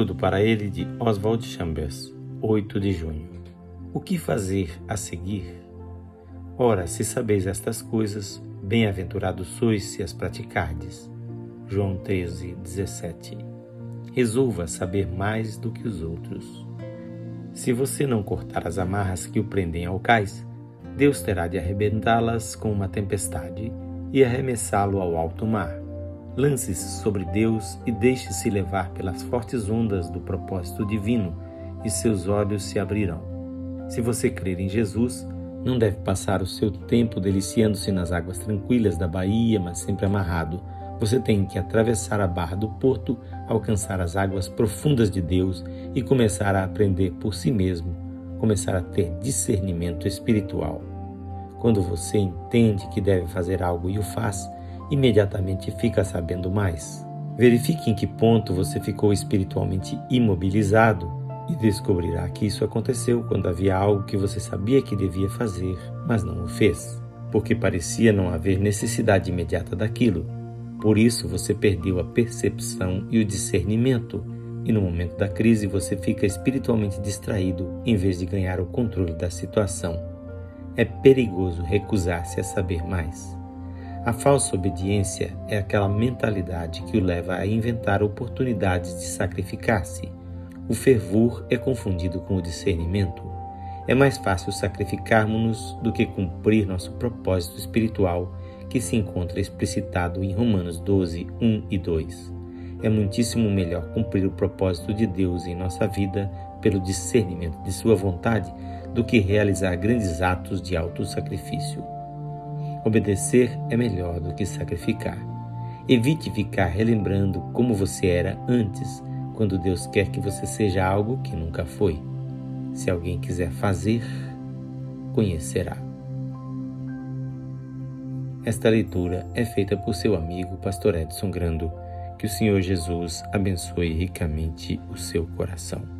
Tudo para ele de Oswald Chambers, 8 de junho. O que fazer a seguir? Ora, se sabeis estas coisas, bem-aventurados sois se as praticardes. João 13, 17. Resolva saber mais do que os outros. Se você não cortar as amarras que o prendem ao cais, Deus terá de arrebentá-las com uma tempestade e arremessá-lo ao alto mar. Lance-se sobre Deus e deixe-se levar pelas fortes ondas do propósito divino, e seus olhos se abrirão. Se você crer em Jesus, não deve passar o seu tempo deliciando-se nas águas tranquilas da Bahia, mas sempre amarrado. Você tem que atravessar a barra do porto, alcançar as águas profundas de Deus e começar a aprender por si mesmo, começar a ter discernimento espiritual. Quando você entende que deve fazer algo e o faz, imediatamente fica sabendo mais. Verifique em que ponto você ficou espiritualmente imobilizado e descobrirá que isso aconteceu quando havia algo que você sabia que devia fazer, mas não o fez, porque parecia não haver necessidade imediata daquilo. Por isso você perdeu a percepção e o discernimento, e no momento da crise você fica espiritualmente distraído em vez de ganhar o controle da situação. É perigoso recusar-se a saber mais. A falsa obediência é aquela mentalidade que o leva a inventar oportunidades de sacrificar-se. O fervor é confundido com o discernimento. É mais fácil sacrificarmos-nos do que cumprir nosso propósito espiritual, que se encontra explicitado em Romanos 12, 1 e 2. É muitíssimo melhor cumprir o propósito de Deus em nossa vida pelo discernimento de Sua vontade do que realizar grandes atos de autossacrifício. Obedecer é melhor do que sacrificar. Evite ficar relembrando como você era antes, quando Deus quer que você seja algo que nunca foi. Se alguém quiser fazer, conhecerá. Esta leitura é feita por seu amigo Pastor Edson Grando. Que o Senhor Jesus abençoe ricamente o seu coração.